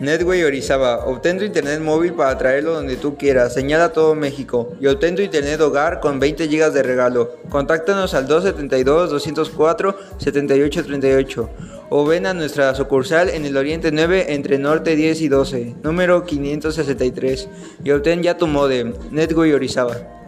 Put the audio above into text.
Netway Orizaba, obtén tu internet móvil para traerlo donde tú quieras, señala todo México y obtén tu internet hogar con 20 GB de regalo. Contáctanos al 272-204-7838 o ven a nuestra sucursal en el Oriente 9 entre Norte 10 y 12, número 563 y obtén ya tu modem, Netway Orizaba.